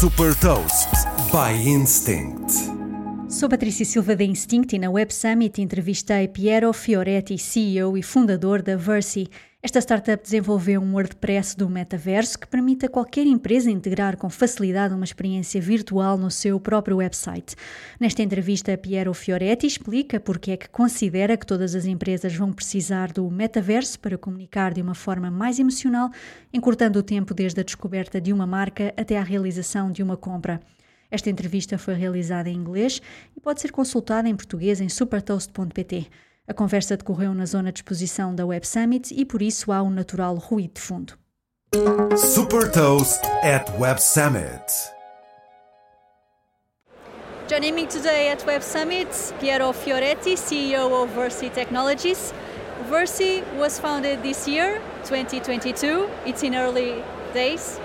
Super Toast by Instinct. Sou Patrícia Silva da Instinct e na Web Summit entrevistei Piero Fioretti, CEO e fundador da Versi. Esta startup desenvolveu um WordPress do metaverso que permite a qualquer empresa integrar com facilidade uma experiência virtual no seu próprio website. Nesta entrevista, Piero Fioretti explica porque é que considera que todas as empresas vão precisar do metaverso para comunicar de uma forma mais emocional, encurtando o tempo desde a descoberta de uma marca até à realização de uma compra. Esta entrevista foi realizada em inglês e pode ser consultada em português em supertoast.pt. A conversa decorreu na zona de exposição da Web Summit e por isso há um natural ruído de fundo. Super Toast at Web Summit. Joining me today at Web Summit, Piero Fioretti, CEO of Versi Technologies. Versi was founded this year, 2022. It's in early days.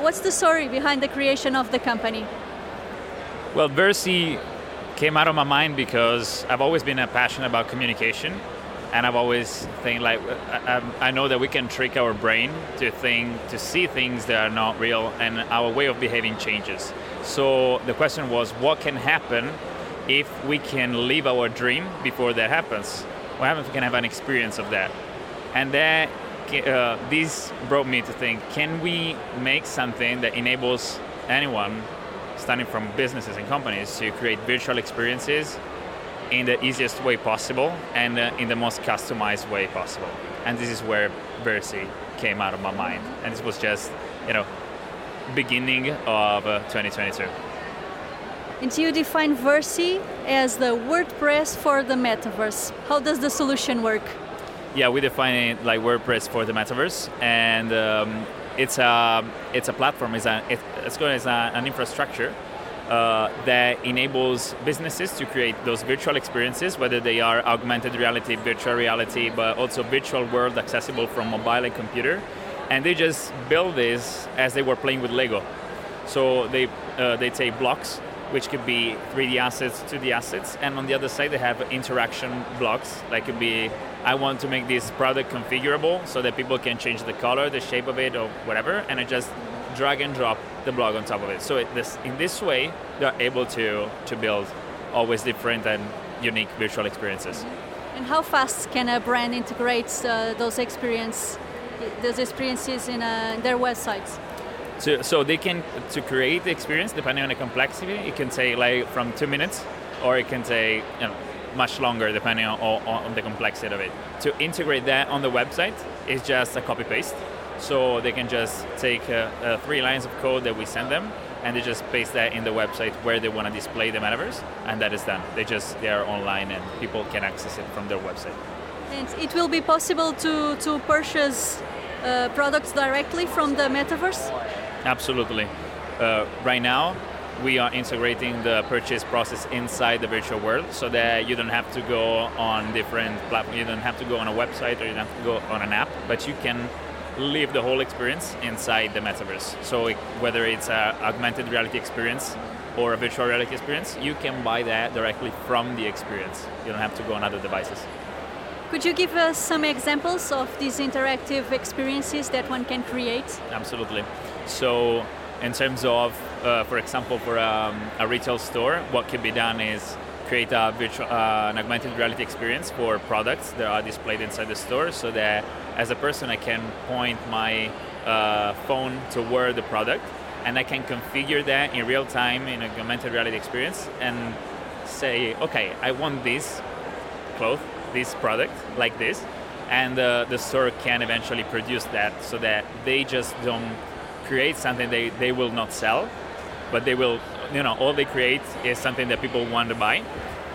What's the story behind the creation of the company? Well, Versi came out of my mind because I've always been a passionate about communication, and I've always think like I, I know that we can trick our brain to think to see things that are not real, and our way of behaving changes. So the question was, what can happen if we can live our dream before that happens? What happens if we can have an experience of that? And then uh, this brought me to think: Can we make something that enables anyone starting from businesses and companies to create virtual experiences in the easiest way possible and uh, in the most customized way possible. And this is where Versi came out of my mind. And this was just, you know, beginning of uh, 2022. And you define Versi as the WordPress for the metaverse. How does the solution work? Yeah, we define it like WordPress for the metaverse, and um, it's a it's a platform. It's a it, it's as a, an infrastructure uh, that enables businesses to create those virtual experiences, whether they are augmented reality, virtual reality, but also virtual world accessible from mobile and computer. And they just build this as they were playing with Lego. So they uh, they take blocks, which could be 3D assets, 2D assets, and on the other side they have interaction blocks, like could be I want to make this product configurable so that people can change the color, the shape of it, or whatever, and I just drag and drop the blog on top of it. So it, this, in this way, they're able to, to build always different and unique virtual experiences. And how fast can a brand integrate uh, those experience, those experiences in, uh, in their websites? So, so they can to create the experience depending on the complexity. It can take like from two minutes, or it can take you know, much longer depending on, on, on the complexity of it. To integrate that on the website is just a copy paste so they can just take uh, uh, three lines of code that we send them and they just paste that in the website where they want to display the metaverse and that is done. They just they are online and people can access it from their website. And it will be possible to to purchase uh, products directly from the metaverse? Absolutely. Uh, right now we are integrating the purchase process inside the virtual world so that you don't have to go on different platforms you don't have to go on a website or you don't have to go on an app but you can live the whole experience inside the metaverse. So it, whether it's an augmented reality experience or a virtual reality experience, you can buy that directly from the experience. You don't have to go on other devices. Could you give us some examples of these interactive experiences that one can create? Absolutely. So, in terms of, uh, for example, for um, a retail store, what can be done is create a virtual, uh, an augmented reality experience for products that are displayed inside the store so that as a person I can point my uh, phone toward the product and I can configure that in real time in a augmented reality experience and say, okay, I want this cloth, this product like this, and uh, the store can eventually produce that so that they just don't create something they, they will not sell, but they will, you know, all they create is something that people want to buy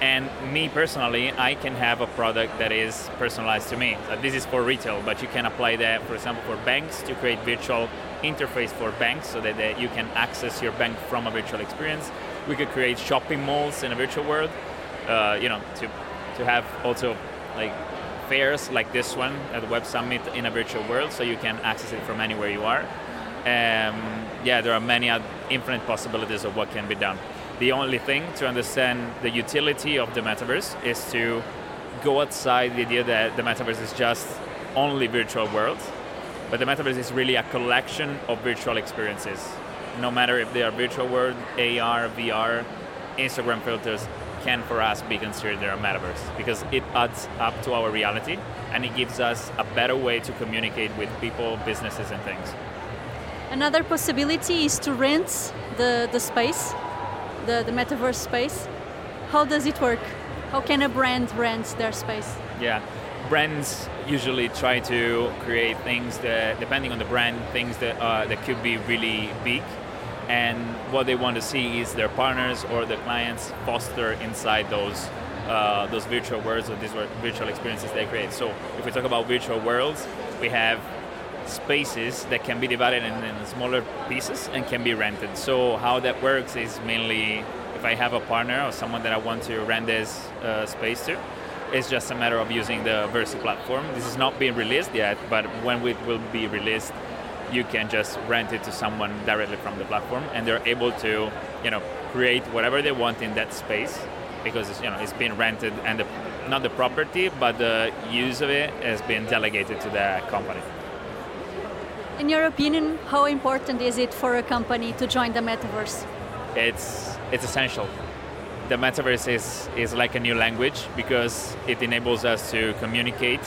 and me personally, I can have a product that is personalized to me. So this is for retail, but you can apply that, for example, for banks to create virtual interface for banks so that, that you can access your bank from a virtual experience. We could create shopping malls in a virtual world, uh, you know, to, to have also like fairs like this one at the Web Summit in a virtual world so you can access it from anywhere you are. Um, yeah, there are many infinite possibilities of what can be done. The only thing to understand the utility of the metaverse is to go outside the idea that the metaverse is just only virtual worlds, but the metaverse is really a collection of virtual experiences. no matter if they are virtual world, AR, VR, Instagram filters can for us be considered a metaverse because it adds up to our reality and it gives us a better way to communicate with people, businesses, and things. Another possibility is to rent the, the space, the, the metaverse space. How does it work? How can a brand rent their space? Yeah, brands usually try to create things that, depending on the brand, things that uh, that could be really big, and what they want to see is their partners or the clients foster inside those uh, those virtual worlds or these virtual experiences they create. So if we talk about virtual worlds, we have spaces that can be divided in, in smaller pieces and can be rented. So how that works is mainly if I have a partner or someone that I want to rent this uh, space to, it's just a matter of using the Versi platform. This is not being released yet, but when it will be released, you can just rent it to someone directly from the platform, and they're able to, you know, create whatever they want in that space because it's, you know it's been rented and the, not the property, but the use of it has been delegated to the company. In your opinion, how important is it for a company to join the metaverse? It's it's essential. The metaverse is is like a new language because it enables us to communicate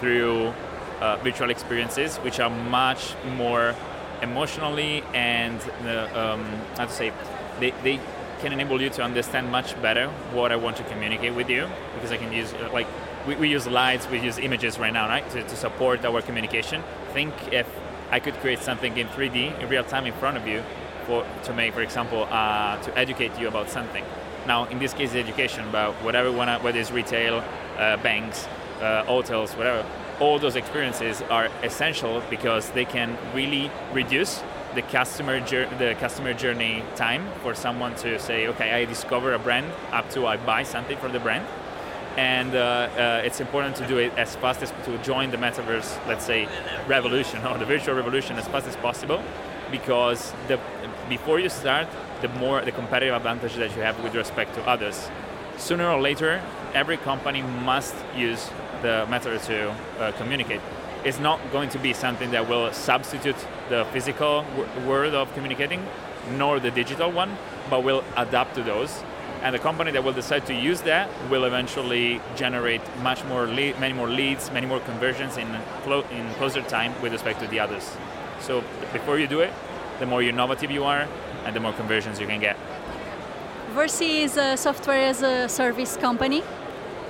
through uh, virtual experiences, which are much more emotionally and uh, um, how to say they, they can enable you to understand much better what I want to communicate with you because I can use uh, like we, we use lights, we use images right now, right, to, to support our communication. Think if I could create something in 3D in real time in front of you for, to make, for example, uh, to educate you about something. Now, in this case, education, but whatever, wanna, whether it's retail, uh, banks, uh, hotels, whatever, all those experiences are essential because they can really reduce the customer the customer journey time for someone to say, okay, I discover a brand up to I buy something from the brand and uh, uh, it's important to do it as fast as to join the metaverse, let's say, revolution or the virtual revolution as fast as possible, because the before you start, the more the competitive advantage that you have with respect to others. Sooner or later, every company must use the metaverse to uh, communicate. It's not going to be something that will substitute the physical world of communicating, nor the digital one, but will adapt to those and the company that will decide to use that will eventually generate much more lead, many more leads, many more conversions in clo- in closer time with respect to the others. So before you do it, the more innovative you are, and the more conversions you can get. Versi is a software as a service company.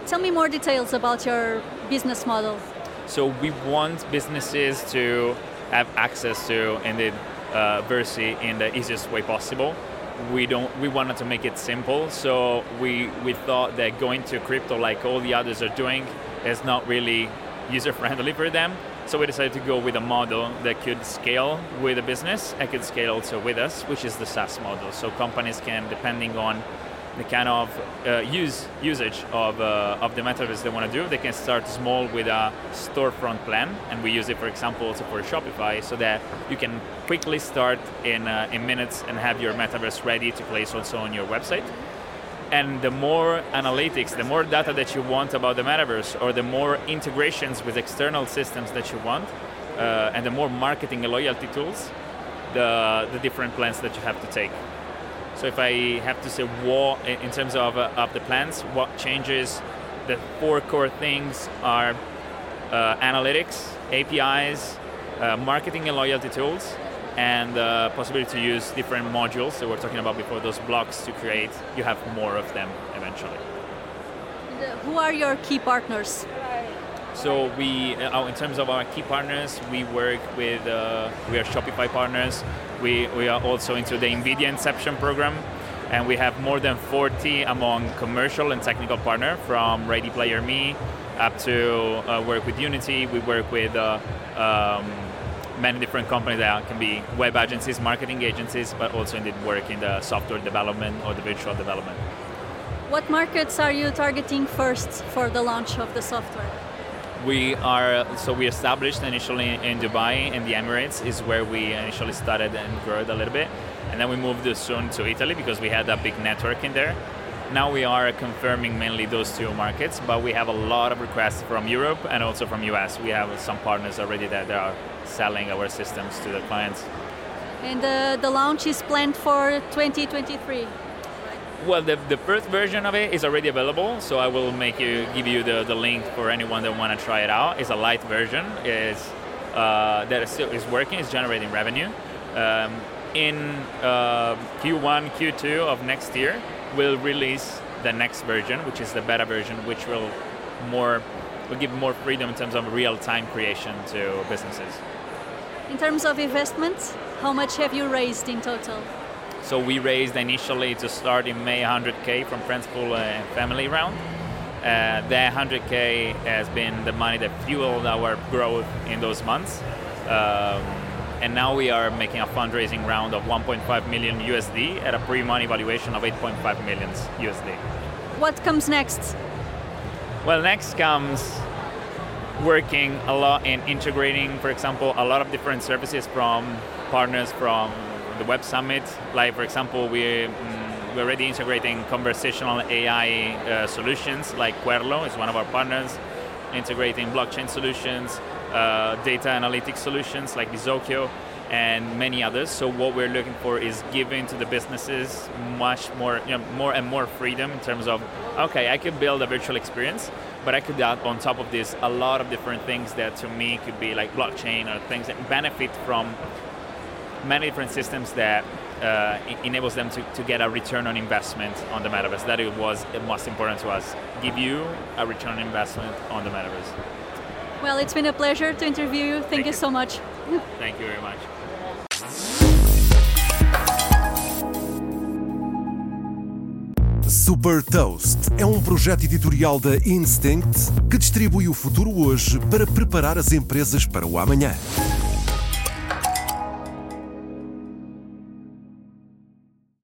Tell me more details about your business model. So we want businesses to have access to indeed uh, Versi in the easiest way possible we don't we wanted to make it simple. So we we thought that going to crypto like all the others are doing is not really user friendly for them. So we decided to go with a model that could scale with a business and could scale also with us which is the SaaS model. So companies can depending on the kind of uh, use usage of, uh, of the metaverse they want to do. They can start small with a storefront plan, and we use it, for example, also for Shopify, so that you can quickly start in, uh, in minutes and have your metaverse ready to place also on your website. And the more analytics, the more data that you want about the metaverse, or the more integrations with external systems that you want, uh, and the more marketing and loyalty tools, the, the different plans that you have to take. So if I have to say what, in terms of, uh, of the plans, what changes, the four core things are uh, analytics, APIs, uh, marketing and loyalty tools, and the possibility to use different modules that we're talking about before, those blocks to create, you have more of them eventually. And, who are your key partners? So we, uh, in terms of our key partners, we work with, uh, we are Shopify partners. We, we are also into the NVIDIA Inception program, and we have more than 40 among commercial and technical partner from Ready Player Me up to uh, work with Unity. We work with uh, um, many different companies that can be web agencies, marketing agencies, but also indeed work in the software development or the virtual development. What markets are you targeting first for the launch of the software? We are so we established initially in Dubai in the Emirates is where we initially started and grew a little bit, and then we moved soon to Italy because we had a big network in there. Now we are confirming mainly those two markets, but we have a lot of requests from Europe and also from US. We have some partners already that are selling our systems to the clients. And uh, the launch is planned for 2023. Well, the, the first version of it is already available, so I will make you give you the, the link for anyone that want to try it out. It's a light version. is uh, that is still is working. It's generating revenue. Um, in uh, Q1, Q2 of next year, we'll release the next version, which is the beta version, which will more will give more freedom in terms of real-time creation to businesses. In terms of investments, how much have you raised in total? So we raised initially to start in May 100k from friends, pool, and family round. Uh, that 100k has been the money that fueled our growth in those months. Um, and now we are making a fundraising round of 1.5 million USD at a pre-money valuation of 8.5 million USD. What comes next? Well, next comes working a lot in integrating, for example, a lot of different services from partners from the Web Summit. Like, for example, we, mm, we're already integrating conversational AI uh, solutions like Querlo is one of our partners, integrating blockchain solutions, uh, data analytics solutions like Bizokyo, and many others. So what we're looking for is giving to the businesses much more, you know, more and more freedom in terms of, okay, I could build a virtual experience, but I could add on top of this a lot of different things that to me could be like blockchain or things that benefit from many different systems that uh, enables them to, to get a return on investment on the metaverse. That it was most important to us. Give you a return on investment on the metaverse. Well, it's been a pleasure to interview you. Thank, Thank you, you so much. Thank you very much. Super Toast é um projeto editorial da Instinct que distribui o futuro hoje para preparar as empresas para o amanhã.